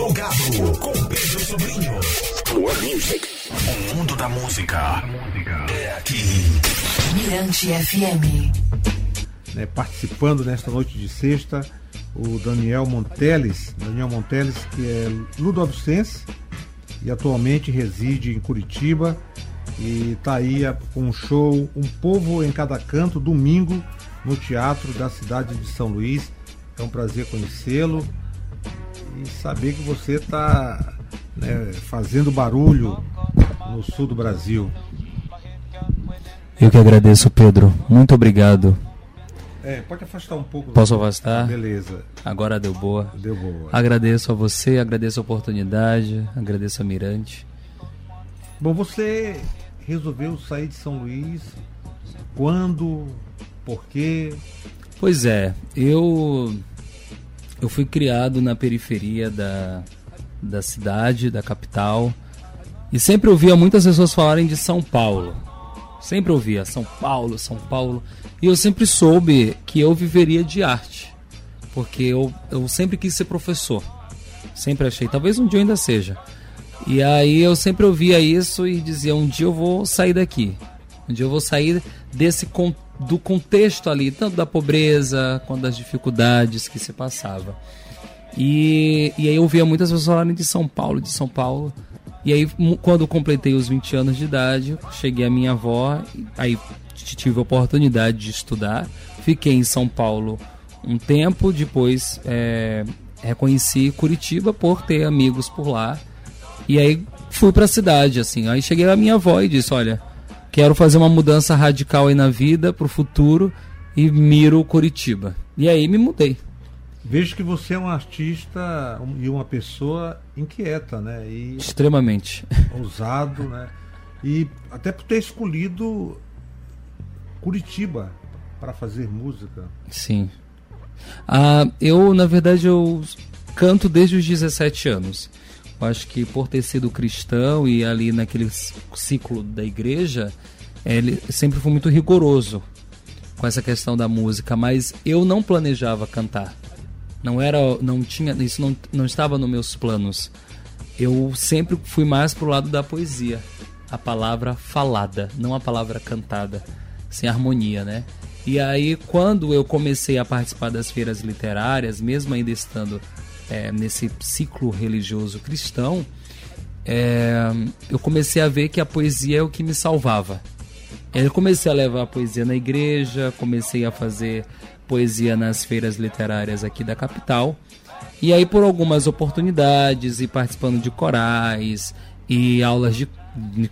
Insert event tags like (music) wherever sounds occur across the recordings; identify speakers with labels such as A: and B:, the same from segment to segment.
A: Plugado com Pedro Sobrinho. Music. O mundo da música é aqui.
B: Mirante FM.
C: Né, participando nesta noite de sexta, o Daniel Monteles, Daniel Monteles, que é ludovicense e atualmente reside em Curitiba e está aí com um show Um Povo em Cada Canto, domingo, no Teatro da cidade de São Luís. É um prazer conhecê-lo e saber que você está né, fazendo barulho no sul do Brasil.
D: Eu que agradeço, Pedro. Muito obrigado.
C: É, pode afastar um pouco.
D: Posso afastar?
C: Beleza.
D: Agora deu boa.
C: Deu boa.
D: Agradeço a você, agradeço a oportunidade, agradeço a Mirante.
C: Bom, você resolveu sair de São Luís? Quando? Por quê?
D: Pois é, eu eu fui criado na periferia da, da cidade, da capital, e sempre ouvia muitas pessoas falarem de São Paulo. Sempre ouvia São Paulo, São Paulo. E eu sempre soube que eu viveria de arte. Porque eu, eu sempre quis ser professor. Sempre achei. Talvez um dia eu ainda seja. E aí eu sempre ouvia isso e dizia: um dia eu vou sair daqui. Um dia eu vou sair desse do contexto ali, tanto da pobreza quanto das dificuldades que se passava. E, e aí eu ouvia muitas pessoas falarem de São Paulo, de São Paulo. E aí, quando completei os 20 anos de idade, cheguei à minha avó, aí tive a oportunidade de estudar. Fiquei em São Paulo um tempo, depois é, reconheci Curitiba por ter amigos por lá. E aí fui para a cidade, assim. Aí cheguei à minha avó e disse: Olha, quero fazer uma mudança radical aí na vida, pro futuro, e miro Curitiba. E aí me mudei.
C: Vejo que você é um artista e uma pessoa inquieta, né? E
D: Extremamente. (laughs)
C: Ousado, né? E até por ter escolhido Curitiba para fazer música.
D: Sim. Ah, eu, na verdade, eu canto desde os 17 anos. Eu acho que por ter sido cristão e ali naquele ciclo da igreja, ele sempre foi muito rigoroso com essa questão da música, mas eu não planejava cantar. Não era, não tinha, isso não, não estava nos meus planos. Eu sempre fui mais pro lado da poesia, a palavra falada, não a palavra cantada, sem harmonia, né? E aí, quando eu comecei a participar das feiras literárias, mesmo ainda estando é, nesse ciclo religioso cristão, é, eu comecei a ver que a poesia é o que me salvava. Eu comecei a levar a poesia na igreja, comecei a fazer poesia nas feiras literárias aqui da capital. E aí, por algumas oportunidades, e participando de corais e aulas de,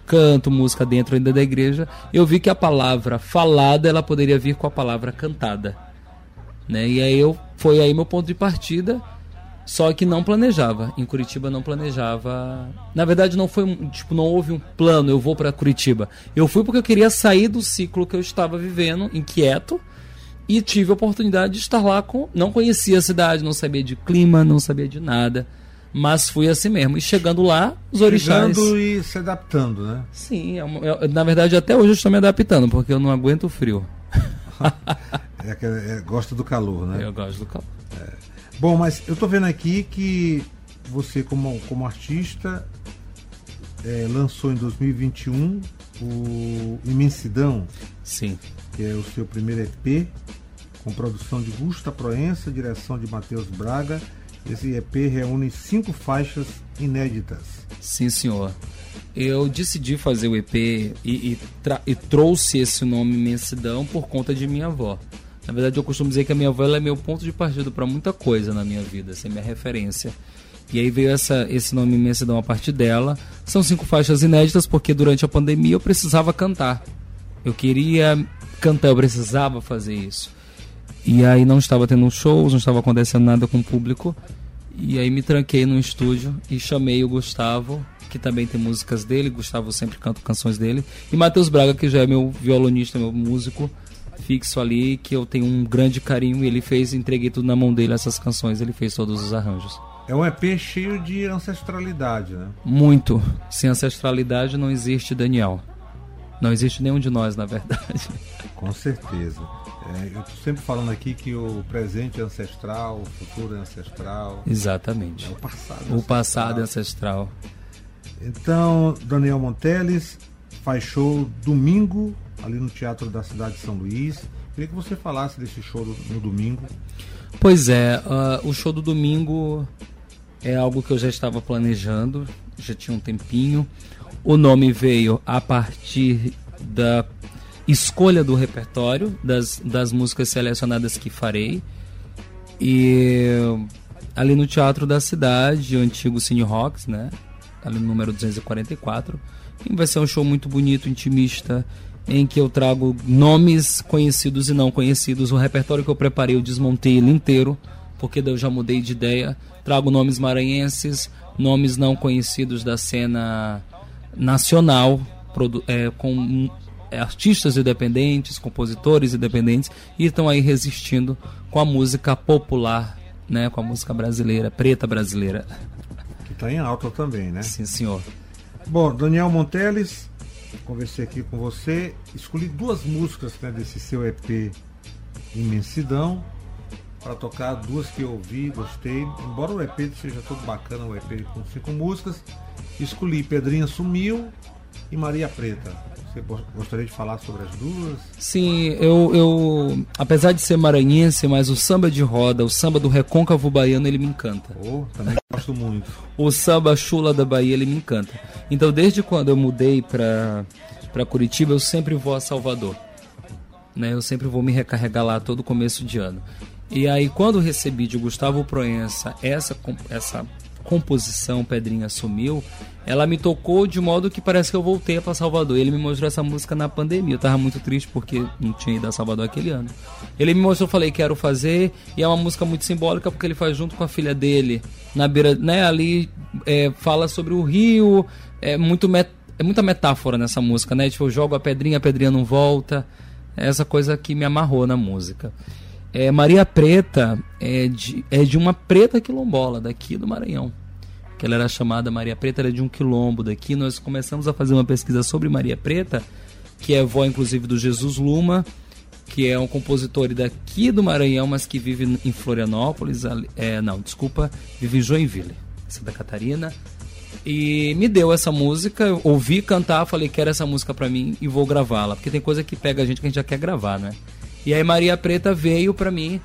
D: canto, música dentro ainda da igreja, eu vi que a palavra falada ela poderia vir com a palavra cantada. Né? E aí eu foi aí meu ponto de partida, só que não planejava. Em Curitiba não planejava. Na verdade não foi tipo não houve um plano, eu vou para Curitiba. Eu fui porque eu queria sair do ciclo que eu estava vivendo, inquieto e tive a oportunidade de estar lá com. Não conhecia a cidade, não sabia de clima, não sabia de nada. Mas fui assim mesmo. E chegando lá, os orixás.
C: Chegando e se adaptando, né?
D: Sim, é na verdade até hoje eu estou me adaptando, porque eu não aguento o frio. (laughs)
C: é, é, gosta do calor, né?
D: Eu gosto do calor. É.
C: Bom, mas eu estou vendo aqui que você, como, como artista, é, lançou em 2021 o Imensidão.
D: Sim.
C: Que é o seu primeiro EP, com produção de Gusta Proença, direção de Matheus Braga. Esse EP reúne cinco faixas inéditas.
D: Sim, senhor. Eu decidi fazer o EP e, e, e trouxe esse nome Imensidão por conta de minha avó. Na verdade, eu costumo dizer que a minha avó é meu ponto de partida para muita coisa na minha vida, assim, minha referência. E aí veio essa, esse nome Imensidão a partir dela. São cinco faixas inéditas porque durante a pandemia eu precisava cantar. Eu queria cantar, eu precisava fazer isso. E aí não estava tendo shows, não estava acontecendo nada com o público. E aí me tranquei no estúdio e chamei o Gustavo, que também tem músicas dele. Gustavo sempre canta canções dele. E Matheus Braga, que já é meu violonista, meu músico fixo ali, que eu tenho um grande carinho. E ele fez, entreguei tudo na mão dele, essas canções. Ele fez todos os arranjos.
C: É um EP cheio de ancestralidade, né?
D: Muito. Sem ancestralidade não existe Daniel. Não existe nenhum de nós, na verdade.
C: Com certeza. É, eu estou sempre falando aqui que o presente é ancestral, o futuro é ancestral.
D: Exatamente.
C: É o passado.
D: O
C: ancestral.
D: passado é ancestral.
C: Então, Daniel Monteles faz show domingo ali no Teatro da Cidade de São Luís. Queria que você falasse desse show no, domingo.
D: Pois é, uh, o show do domingo é algo que eu já estava planejando, já tinha um tempinho. O nome veio a partir da escolha do repertório, das, das músicas selecionadas que farei. E ali no Teatro da Cidade, o antigo Cine Rocks, né? Ali no número 244. Vai ser um show muito bonito, intimista, em que eu trago nomes conhecidos e não conhecidos. O repertório que eu preparei, eu desmontei ele inteiro, porque eu já mudei de ideia. Trago nomes maranhenses, nomes não conhecidos da cena nacional, é, com é, artistas independentes, compositores independentes, e estão aí resistindo com a música popular, né, com a música brasileira, preta brasileira.
C: Que está em alta também, né?
D: Sim, senhor.
C: Bom, Daniel Monteles, conversei aqui com você, escolhi duas músicas né, desse seu EP Imensidão, para tocar duas que eu ouvi, gostei. Embora o EP seja todo bacana, o EP com cinco músicas, escolhi Pedrinha Sumiu e Maria Preta. Você gostaria de falar sobre as duas?
D: Sim, eu, eu apesar de ser maranhense, mas o samba de roda, o samba do recôncavo baiano, ele me encanta.
C: Oh, também gosto muito.
D: O samba chula da Bahia, ele me encanta. Então, desde quando eu mudei para para Curitiba, eu sempre vou a Salvador. Né? Eu sempre vou me recarregar lá todo começo de ano. E aí, quando recebi de Gustavo Proença essa, essa composição Pedrinha Sumiu, ela me tocou de modo que parece que eu voltei para Salvador. Ele me mostrou essa música na pandemia. Eu tava muito triste porque não tinha ido a Salvador aquele ano. Ele me mostrou, falei, quero fazer. E é uma música muito simbólica porque ele faz junto com a filha dele, na beira, né? Ali é, fala sobre o rio. É, muito met, é muita metáfora nessa música, né? Tipo, eu jogo a pedrinha, a pedrinha não volta. É essa coisa que me amarrou na música. É, Maria Preta é de, é de uma preta quilombola daqui do Maranhão. Que ela era chamada Maria Preta, era de um quilombo daqui. Nós começamos a fazer uma pesquisa sobre Maria Preta, que é avó inclusive do Jesus Luma, que é um compositor daqui do Maranhão, mas que vive em Florianópolis. É, não, desculpa, vive em Joinville, Santa Catarina. E me deu essa música, ouvi cantar, falei, quero essa música para mim e vou gravá-la. Porque tem coisa que pega a gente que a gente já quer gravar, né? E aí Maria Preta veio para mim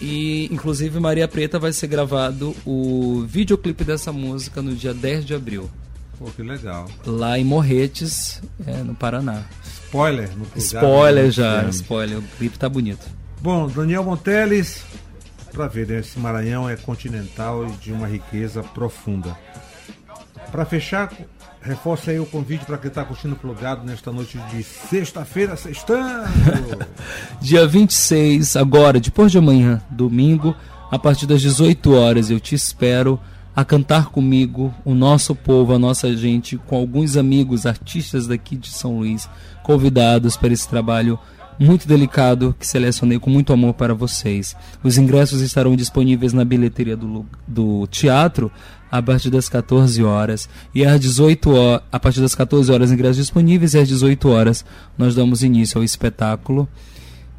D: e inclusive Maria Preta vai ser gravado o videoclipe dessa música no dia 10 de abril.
C: Pô, que legal.
D: Lá em Morretes, é, no Paraná.
C: Spoiler no
D: Spoiler já, spoiler. O clipe tá bonito.
C: Bom, Daniel Monteles, para ver, né, esse Maranhão é continental e de uma riqueza profunda. Para fechar, Reforça aí o convite para quem está curtindo plugado nesta noite de sexta-feira, sextando. (laughs)
D: Dia 26, agora, depois de amanhã, domingo, a partir das 18 horas, eu te espero a cantar comigo, o nosso povo, a nossa gente, com alguns amigos, artistas daqui de São Luís, convidados para esse trabalho muito delicado que selecionei com muito amor para vocês. Os ingressos estarão disponíveis na bilheteria do, do teatro a partir das 14 horas e às 18 horas, a partir das 14 horas ingressos disponíveis e às 18 horas nós damos início ao espetáculo.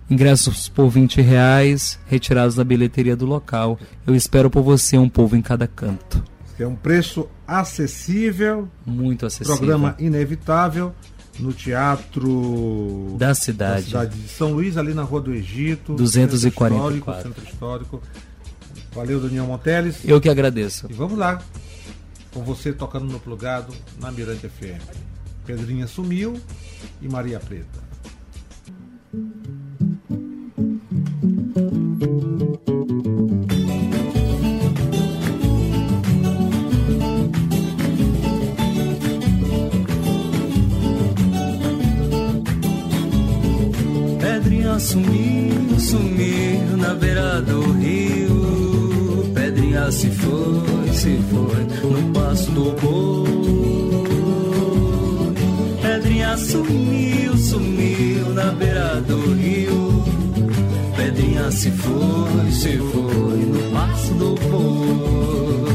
D: Ingressos por 20 reais, retirados da bilheteria do local. Eu espero por você, um povo em cada canto.
C: É um preço acessível.
D: Muito acessível.
C: Programa inevitável no Teatro
D: da cidade.
C: da cidade de São Luís, ali na Rua do Egito.
D: 244.
C: Centro histórico, centro histórico. Valeu, Daniel Monteles.
D: Eu que agradeço.
C: E vamos lá, com você tocando no plugado na Mirante FM. Pedrinha sumiu e Maria Preta.
E: Se foi, se foi no passo do boi.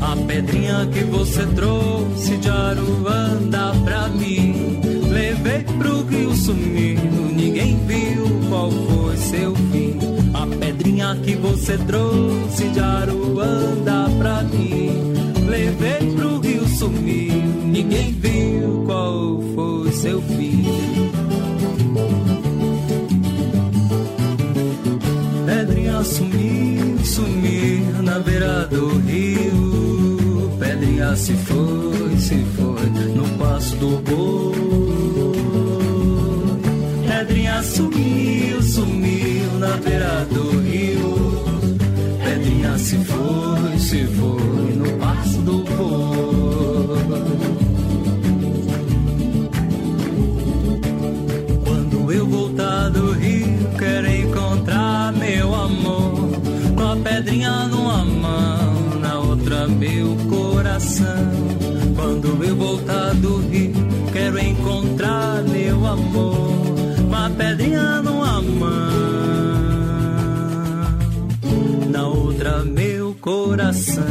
E: A pedrinha que você trouxe de Aruanda pra mim, levei pro Rio
D: sumiu, ninguém viu qual foi seu fim. A pedrinha que você trouxe de Aruanda pra mim, levei pro rio, sumiu, ninguém viu qual foi seu fim. Sumiu, sumiu na beira do rio. Pedrinha se foi, se foi pedrinha numa mão, na outra meu coração. Quando eu voltar do rio, quero encontrar meu amor. Com a pedrinha numa mão, na outra meu coração.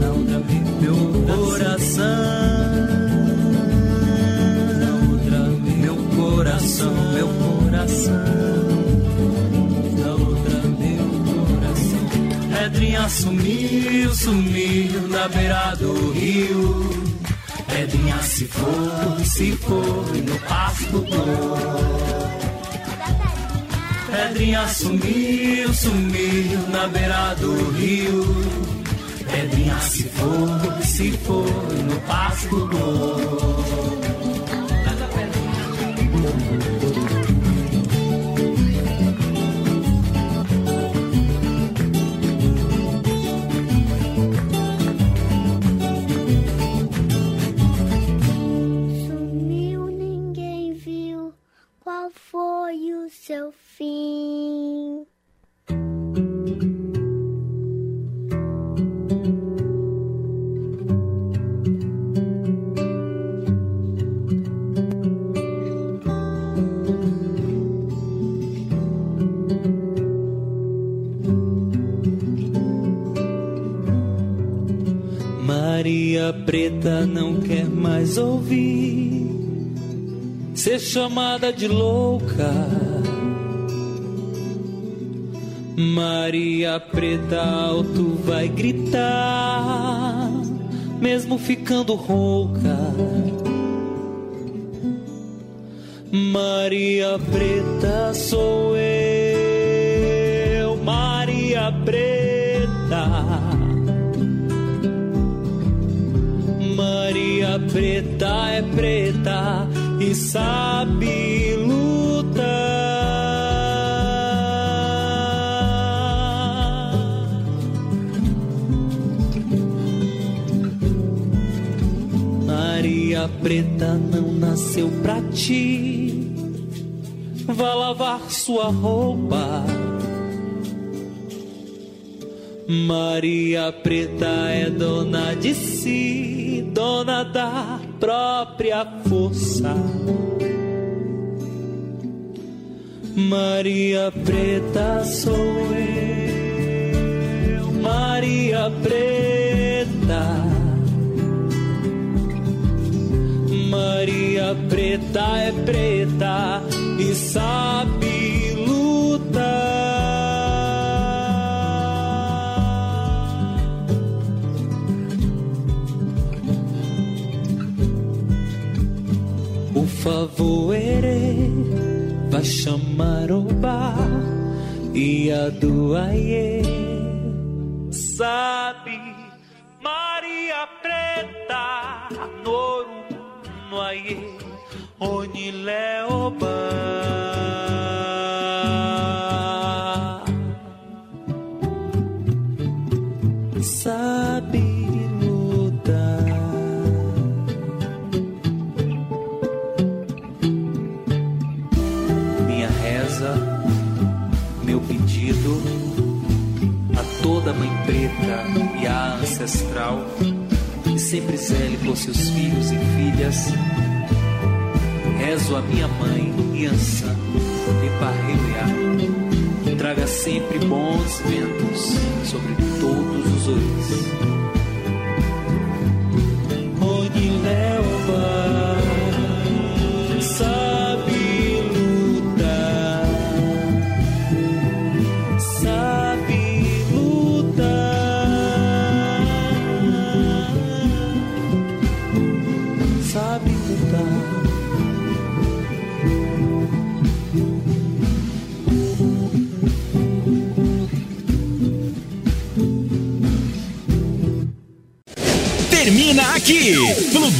D: Na outra meu coração. Na outra meu coração, meu coração. Pedrinha sumiu, sumiu na beira do rio. Pedrinha se foi, se foi no pasto Pedrinha sumiu, sumiu na beira do rio. Pedrinha se foi, se foi no pasto Preta não quer mais ouvir ser chamada de louca. Maria Preta alto vai gritar, mesmo ficando rouca. Maria Preta sou eu, Maria Preta. Preta é preta e sabe lutar. Maria Preta não nasceu pra ti. Vá lavar sua roupa. Maria Preta é dona de si, dona da própria força. Maria Preta sou eu, Maria Preta. Maria Preta é preta e sabe favoerê vai chamar o bar e a do. Sabe, Maria Preta, Noru, no aie, Onileoba. A toda mãe preta e a ancestral sempre zele por seus filhos e filhas. Rezo a minha mãe Yansan e Parreiuiá. Traga sempre bons ventos sobre todos os ois.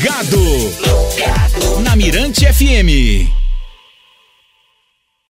A: Plugado, na Mirante FM.